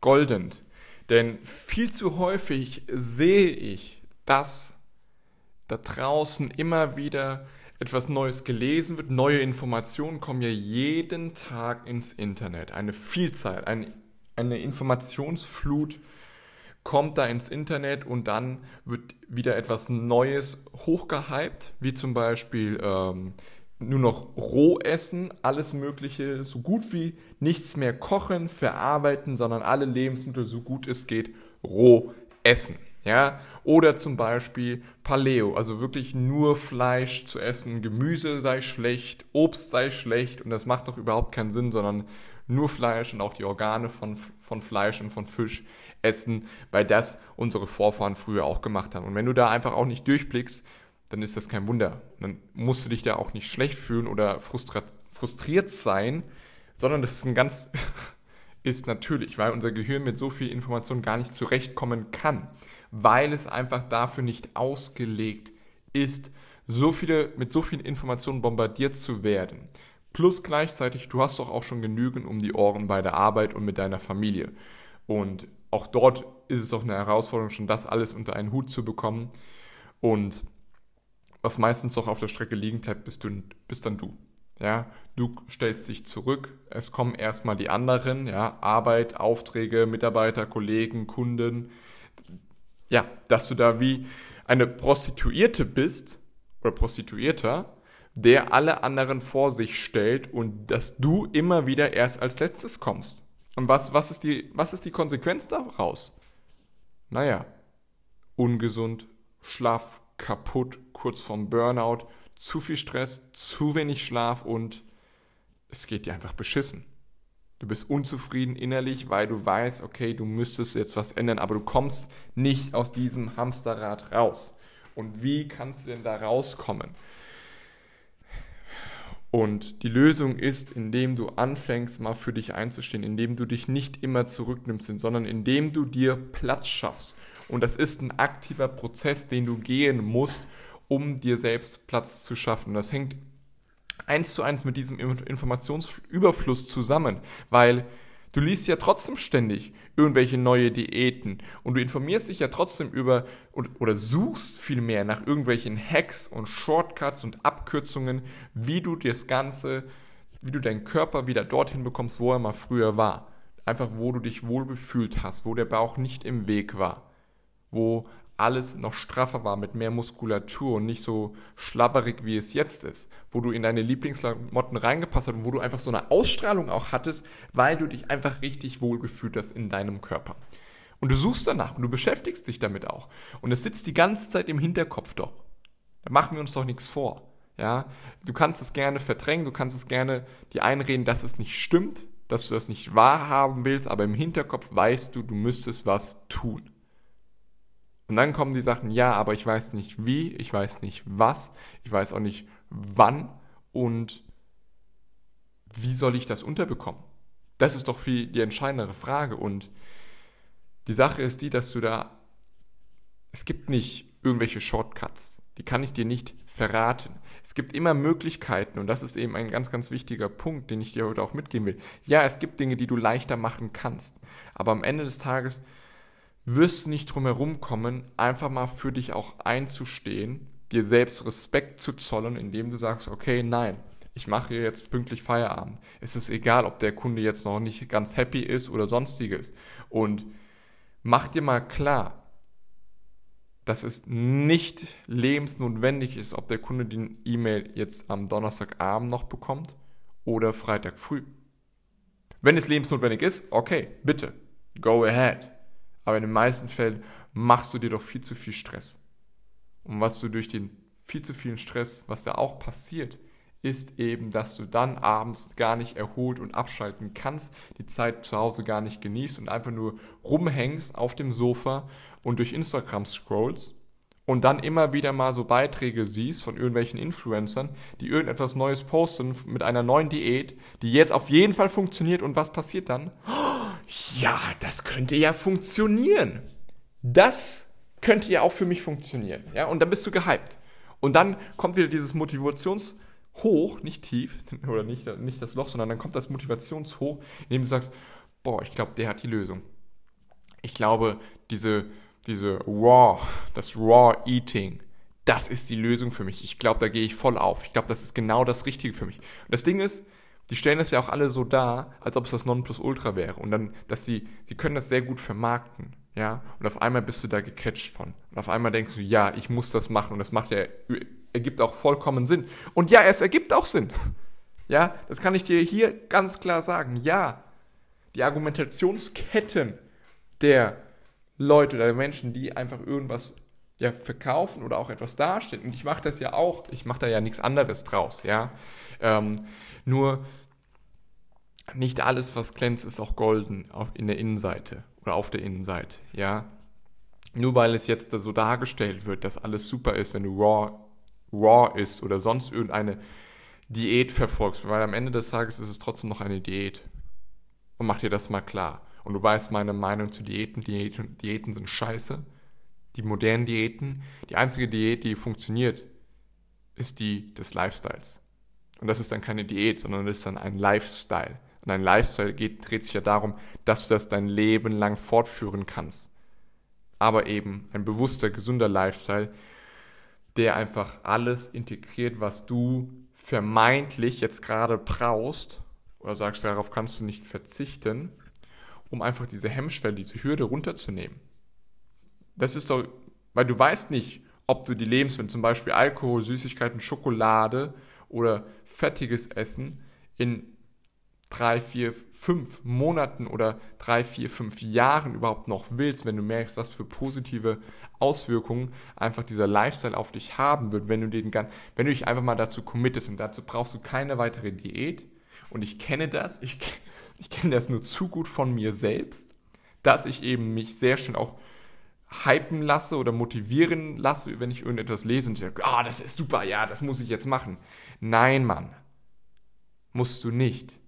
golden. Denn viel zu häufig sehe ich, dass da draußen immer wieder etwas Neues gelesen wird. Neue Informationen kommen ja jeden Tag ins Internet. Eine Vielzahl, eine, eine Informationsflut kommt da ins Internet und dann wird wieder etwas Neues hochgehypt, wie zum Beispiel ähm, nur noch roh essen, alles Mögliche, so gut wie nichts mehr kochen, verarbeiten, sondern alle Lebensmittel, so gut es geht, roh essen. Ja? Oder zum Beispiel Paleo, also wirklich nur Fleisch zu essen, Gemüse sei schlecht, Obst sei schlecht und das macht doch überhaupt keinen Sinn, sondern nur Fleisch und auch die Organe von, von Fleisch und von Fisch essen, weil das unsere Vorfahren früher auch gemacht haben. Und wenn du da einfach auch nicht durchblickst, dann ist das kein Wunder. Dann musst du dich da auch nicht schlecht fühlen oder frustriert sein, sondern das ist ein ganz ist natürlich, weil unser Gehirn mit so viel Information gar nicht zurechtkommen kann, weil es einfach dafür nicht ausgelegt ist, so viele, mit so vielen Informationen bombardiert zu werden. Plus gleichzeitig, du hast doch auch schon genügend um die Ohren bei der Arbeit und mit deiner Familie. Und auch dort ist es doch eine Herausforderung, schon das alles unter einen Hut zu bekommen. Und was meistens noch auf der Strecke liegen bleibt, bist, du, bist dann du. Ja, du stellst dich zurück, es kommen erstmal die anderen, ja, Arbeit, Aufträge, Mitarbeiter, Kollegen, Kunden. Ja, dass du da wie eine Prostituierte bist oder Prostituierter, der alle anderen vor sich stellt und dass du immer wieder erst als letztes kommst. Und was, was, ist, die, was ist die Konsequenz daraus? Naja, ungesund, schlaff, kaputt, kurz vorm Burnout, zu viel Stress, zu wenig Schlaf und es geht dir einfach beschissen. Du bist unzufrieden innerlich, weil du weißt, okay, du müsstest jetzt was ändern, aber du kommst nicht aus diesem Hamsterrad raus. Und wie kannst du denn da rauskommen? Und die Lösung ist, indem du anfängst, mal für dich einzustehen, indem du dich nicht immer zurücknimmst, sondern indem du dir Platz schaffst. Und das ist ein aktiver Prozess, den du gehen musst, um dir selbst Platz zu schaffen. Das hängt eins zu eins mit diesem Informationsüberfluss zusammen, weil du liest ja trotzdem ständig irgendwelche neue Diäten und du informierst dich ja trotzdem über oder suchst vielmehr nach irgendwelchen Hacks und Shortcuts und Abkürzungen, wie du das Ganze, wie du deinen Körper wieder dorthin bekommst, wo er mal früher war. Einfach, wo du dich wohl gefühlt hast, wo der Bauch nicht im Weg war, wo alles noch straffer war, mit mehr Muskulatur und nicht so schlabberig, wie es jetzt ist, wo du in deine Lieblingsklamotten reingepasst hast und wo du einfach so eine Ausstrahlung auch hattest, weil du dich einfach richtig wohlgefühlt hast in deinem Körper. Und du suchst danach und du beschäftigst dich damit auch. Und es sitzt die ganze Zeit im Hinterkopf doch. Da machen wir uns doch nichts vor. Ja, du kannst es gerne verdrängen, du kannst es gerne dir einreden, dass es nicht stimmt, dass du das nicht wahrhaben willst, aber im Hinterkopf weißt du, du müsstest was tun. Und dann kommen die Sachen, ja, aber ich weiß nicht wie, ich weiß nicht was, ich weiß auch nicht wann und wie soll ich das unterbekommen? Das ist doch viel die entscheidendere Frage. Und die Sache ist die, dass du da, es gibt nicht irgendwelche Shortcuts, die kann ich dir nicht verraten. Es gibt immer Möglichkeiten und das ist eben ein ganz, ganz wichtiger Punkt, den ich dir heute auch mitgeben will. Ja, es gibt Dinge, die du leichter machen kannst, aber am Ende des Tages wirst nicht drum herum kommen, einfach mal für dich auch einzustehen, dir selbst Respekt zu zollen, indem du sagst, okay, nein, ich mache jetzt pünktlich Feierabend. Es ist egal, ob der Kunde jetzt noch nicht ganz happy ist oder sonstiges. Und mach dir mal klar, dass es nicht lebensnotwendig ist, ob der Kunde die E-Mail jetzt am Donnerstagabend noch bekommt oder Freitag früh. Wenn es lebensnotwendig ist, okay, bitte, go ahead. Aber in den meisten Fällen machst du dir doch viel zu viel Stress. Und was du durch den viel zu vielen Stress, was da auch passiert, ist eben, dass du dann abends gar nicht erholt und abschalten kannst, die Zeit zu Hause gar nicht genießt und einfach nur rumhängst auf dem Sofa und durch Instagram scrollst und dann immer wieder mal so Beiträge siehst von irgendwelchen Influencern, die irgendetwas Neues posten mit einer neuen Diät, die jetzt auf jeden Fall funktioniert und was passiert dann? Ja, das könnte ja funktionieren. Das könnte ja auch für mich funktionieren. Ja, und dann bist du gehypt. Und dann kommt wieder dieses Motivationshoch, nicht tief, oder nicht, nicht das Loch, sondern dann kommt das Motivationshoch, indem du sagst, boah, ich glaube, der hat die Lösung. Ich glaube, diese diese Raw, das Raw Eating, das ist die Lösung für mich. Ich glaube, da gehe ich voll auf. Ich glaube, das ist genau das Richtige für mich. Und das Ding ist, die stellen das ja auch alle so dar, als ob es das Nonplusultra wäre. Und dann, dass sie, sie können das sehr gut vermarkten. Ja, und auf einmal bist du da gecatcht von. Und auf einmal denkst du, ja, ich muss das machen. Und das macht ja, ergibt auch vollkommen Sinn. Und ja, es ergibt auch Sinn. Ja, das kann ich dir hier ganz klar sagen. Ja, die Argumentationsketten der Leute oder Menschen, die einfach irgendwas ja, verkaufen oder auch etwas darstellen. Und ich mache das ja auch, ich mache da ja nichts anderes draus, ja. Ähm, nur nicht alles, was glänzt, ist auch golden auf, in der Innenseite oder auf der Innenseite, ja. Nur weil es jetzt so dargestellt wird, dass alles super ist, wenn du raw, raw ist oder sonst irgendeine Diät verfolgst, weil am Ende des Tages ist es trotzdem noch eine Diät. Und mach dir das mal klar. Und du weißt meine Meinung zu Diäten. Diäten. Diäten sind scheiße. Die modernen Diäten. Die einzige Diät, die funktioniert, ist die des Lifestyles. Und das ist dann keine Diät, sondern das ist dann ein Lifestyle. Und ein Lifestyle geht, dreht sich ja darum, dass du das dein Leben lang fortführen kannst. Aber eben ein bewusster, gesunder Lifestyle, der einfach alles integriert, was du vermeintlich jetzt gerade brauchst, oder sagst, darauf kannst du nicht verzichten, um einfach diese Hemmschwelle, diese Hürde runterzunehmen. Das ist doch, weil du weißt nicht, ob du die Lebensmittel, zum Beispiel Alkohol, Süßigkeiten, Schokolade oder fettiges Essen in drei, vier, fünf Monaten oder drei, vier, fünf Jahren überhaupt noch willst, wenn du merkst, was für positive Auswirkungen einfach dieser Lifestyle auf dich haben wird, wenn du den wenn du dich einfach mal dazu committest und dazu brauchst du keine weitere Diät. Und ich kenne das, ich, ich kenne das nur zu gut von mir selbst, dass ich eben mich sehr schnell auch hypen lasse oder motivieren lasse, wenn ich irgendetwas lese und sage, ah, oh, das ist super, ja, das muss ich jetzt machen. Nein, Mann, musst du nicht.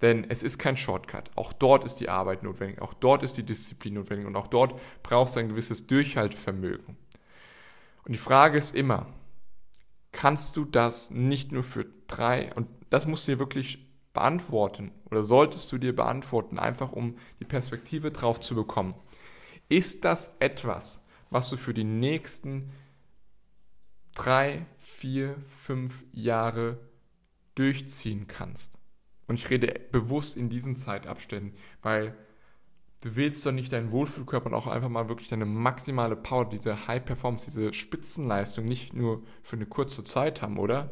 Denn es ist kein Shortcut. Auch dort ist die Arbeit notwendig, auch dort ist die Disziplin notwendig und auch dort brauchst du ein gewisses Durchhaltevermögen. Und die Frage ist immer, kannst du das nicht nur für drei, und das musst du dir wirklich beantworten oder solltest du dir beantworten, einfach um die Perspektive drauf zu bekommen. Ist das etwas, was du für die nächsten drei, vier, fünf Jahre durchziehen kannst? Und ich rede bewusst in diesen Zeitabständen, weil du willst doch nicht deinen Wohlfühlkörper und auch einfach mal wirklich deine maximale Power, diese High Performance, diese Spitzenleistung nicht nur für eine kurze Zeit haben, oder?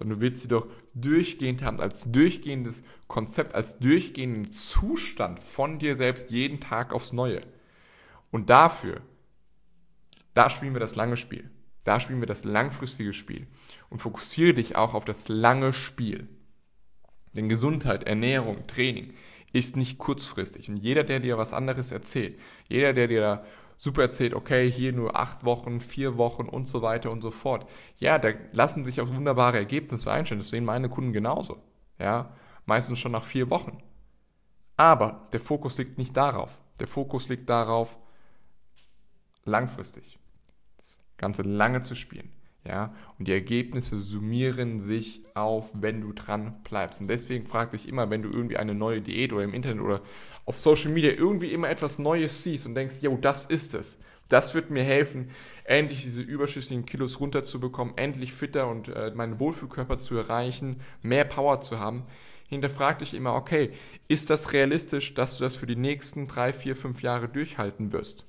sondern du willst sie doch durchgehend haben, als durchgehendes Konzept, als durchgehenden Zustand von dir selbst jeden Tag aufs Neue. Und dafür, da spielen wir das lange Spiel. Da spielen wir das langfristige Spiel. Und fokussiere dich auch auf das lange Spiel. Denn Gesundheit, Ernährung, Training ist nicht kurzfristig. Und jeder, der dir was anderes erzählt, jeder, der dir super erzählt, okay, hier nur acht Wochen, vier Wochen und so weiter und so fort. Ja, da lassen sich auch wunderbare Ergebnisse einstellen. Das sehen meine Kunden genauso. Ja, meistens schon nach vier Wochen. Aber der Fokus liegt nicht darauf. Der Fokus liegt darauf, langfristig das Ganze lange zu spielen. Ja, und die Ergebnisse summieren sich auf, wenn du dran bleibst. Und deswegen frag dich immer, wenn du irgendwie eine neue Diät oder im Internet oder auf Social Media irgendwie immer etwas Neues siehst und denkst, jo, das ist es. Das wird mir helfen, endlich diese überschüssigen Kilos runterzubekommen, endlich fitter und äh, meinen Wohlfühlkörper zu erreichen, mehr Power zu haben. Hinterfrag dich immer, okay, ist das realistisch, dass du das für die nächsten drei, vier, fünf Jahre durchhalten wirst?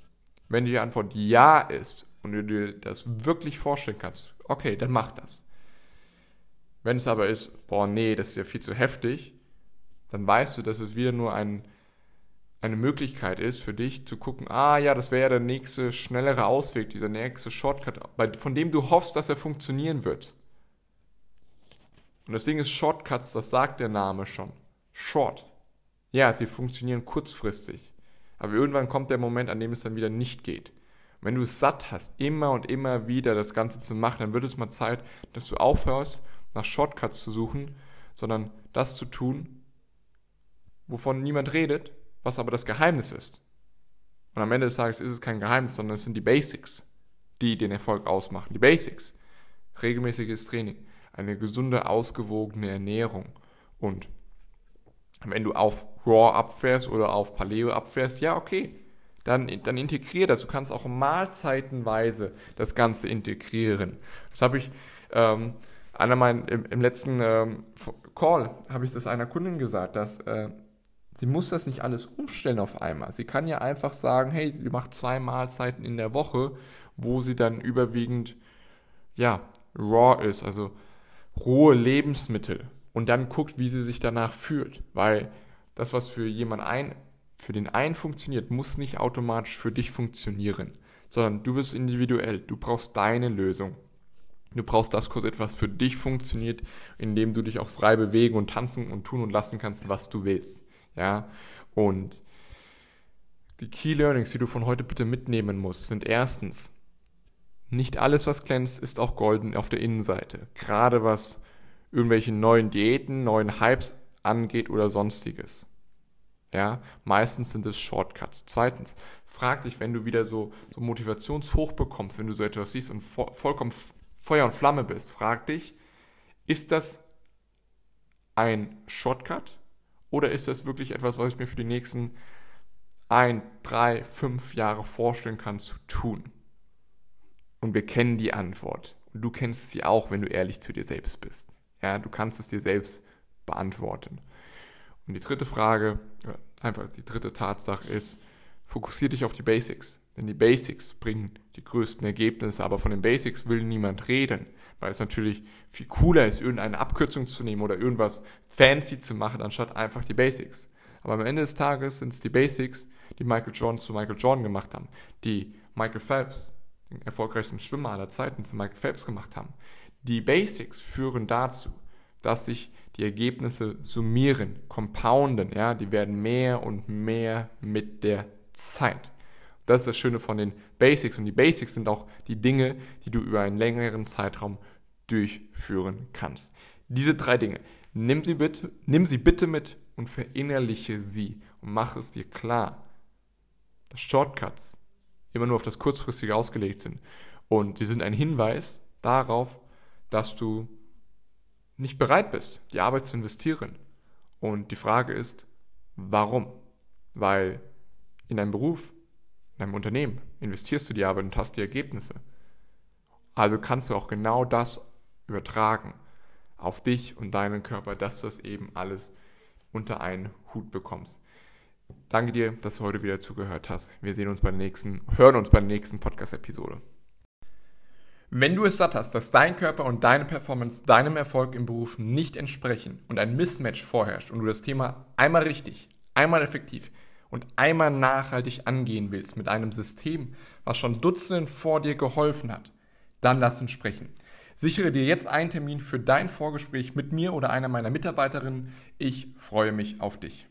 Wenn die Antwort ja ist und du dir das wirklich vorstellen kannst, okay, dann mach das. Wenn es aber ist, boah, nee, das ist ja viel zu heftig, dann weißt du, dass es wieder nur ein, eine Möglichkeit ist für dich zu gucken, ah ja, das wäre ja der nächste schnellere Ausweg, dieser nächste Shortcut, von dem du hoffst, dass er funktionieren wird. Und das Ding ist Shortcuts, das sagt der Name schon. Short. Ja, sie funktionieren kurzfristig. Aber irgendwann kommt der Moment, an dem es dann wieder nicht geht. Wenn du es satt hast, immer und immer wieder das Ganze zu machen, dann wird es mal Zeit, dass du aufhörst, nach Shortcuts zu suchen, sondern das zu tun, wovon niemand redet, was aber das Geheimnis ist. Und am Ende des Tages ist es kein Geheimnis, sondern es sind die Basics, die den Erfolg ausmachen. Die Basics. Regelmäßiges Training, eine gesunde, ausgewogene Ernährung und wenn du auf Raw abfährst oder auf Paleo abfährst, ja, okay, dann, dann integrier das. Du kannst auch mahlzeitenweise das Ganze integrieren. Das habe ich, ähm, einer mein, im, im letzten ähm, Call habe ich das einer Kundin gesagt, dass äh, sie muss das nicht alles umstellen auf einmal. Sie kann ja einfach sagen, hey, sie macht zwei Mahlzeiten in der Woche, wo sie dann überwiegend, ja, raw ist, also rohe Lebensmittel und dann guckt, wie sie sich danach fühlt. Weil das, was für jemand ein, für den einen funktioniert, muss nicht automatisch für dich funktionieren, sondern du bist individuell. Du brauchst deine Lösung. Du brauchst das Kurs etwas für dich funktioniert, indem du dich auch frei bewegen und tanzen und tun und lassen kannst, was du willst. Ja, und die Key Learnings, die du von heute bitte mitnehmen musst, sind erstens, nicht alles, was glänzt, ist auch golden auf der Innenseite. Gerade was irgendwelche neuen Diäten, neuen Hypes angeht oder sonstiges. Ja, meistens sind es Shortcuts. Zweitens, frag dich, wenn du wieder so, so Motivationshoch bekommst, wenn du so etwas siehst und vo vollkommen Feuer und Flamme bist, frag dich, ist das ein Shortcut oder ist das wirklich etwas, was ich mir für die nächsten ein, drei, fünf Jahre vorstellen kann zu tun? Und wir kennen die Antwort. Und du kennst sie auch, wenn du ehrlich zu dir selbst bist. Ja, du kannst es dir selbst beantworten. Und die dritte Frage, einfach die dritte Tatsache ist, fokussiere dich auf die Basics. Denn die Basics bringen die größten Ergebnisse, aber von den Basics will niemand reden, weil es natürlich viel cooler ist, irgendeine Abkürzung zu nehmen oder irgendwas fancy zu machen, anstatt einfach die Basics. Aber am Ende des Tages sind es die Basics, die Michael Jordan zu Michael Jordan gemacht haben, die Michael Phelps, den erfolgreichsten Schwimmer aller Zeiten, zu Michael Phelps gemacht haben, die Basics führen dazu, dass sich die Ergebnisse summieren, compounden, ja, die werden mehr und mehr mit der Zeit. Das ist das Schöne von den Basics und die Basics sind auch die Dinge, die du über einen längeren Zeitraum durchführen kannst. Diese drei Dinge, nimm sie bitte, nimm sie bitte mit und verinnerliche sie und mach es dir klar, dass Shortcuts immer nur auf das Kurzfristige ausgelegt sind und sie sind ein Hinweis darauf, dass du nicht bereit bist, die Arbeit zu investieren. Und die Frage ist, warum? Weil in deinem Beruf, in deinem Unternehmen investierst du die Arbeit und hast die Ergebnisse. Also kannst du auch genau das übertragen auf dich und deinen Körper, dass du das eben alles unter einen Hut bekommst. Danke dir, dass du heute wieder zugehört hast. Wir sehen uns bei der nächsten, hören uns bei der nächsten Podcast-Episode. Wenn du es satt hast, dass dein Körper und deine Performance deinem Erfolg im Beruf nicht entsprechen und ein Mismatch vorherrscht und du das Thema einmal richtig, einmal effektiv und einmal nachhaltig angehen willst mit einem System, was schon Dutzenden vor dir geholfen hat, dann lass uns sprechen. Sichere dir jetzt einen Termin für dein Vorgespräch mit mir oder einer meiner Mitarbeiterinnen. Ich freue mich auf dich.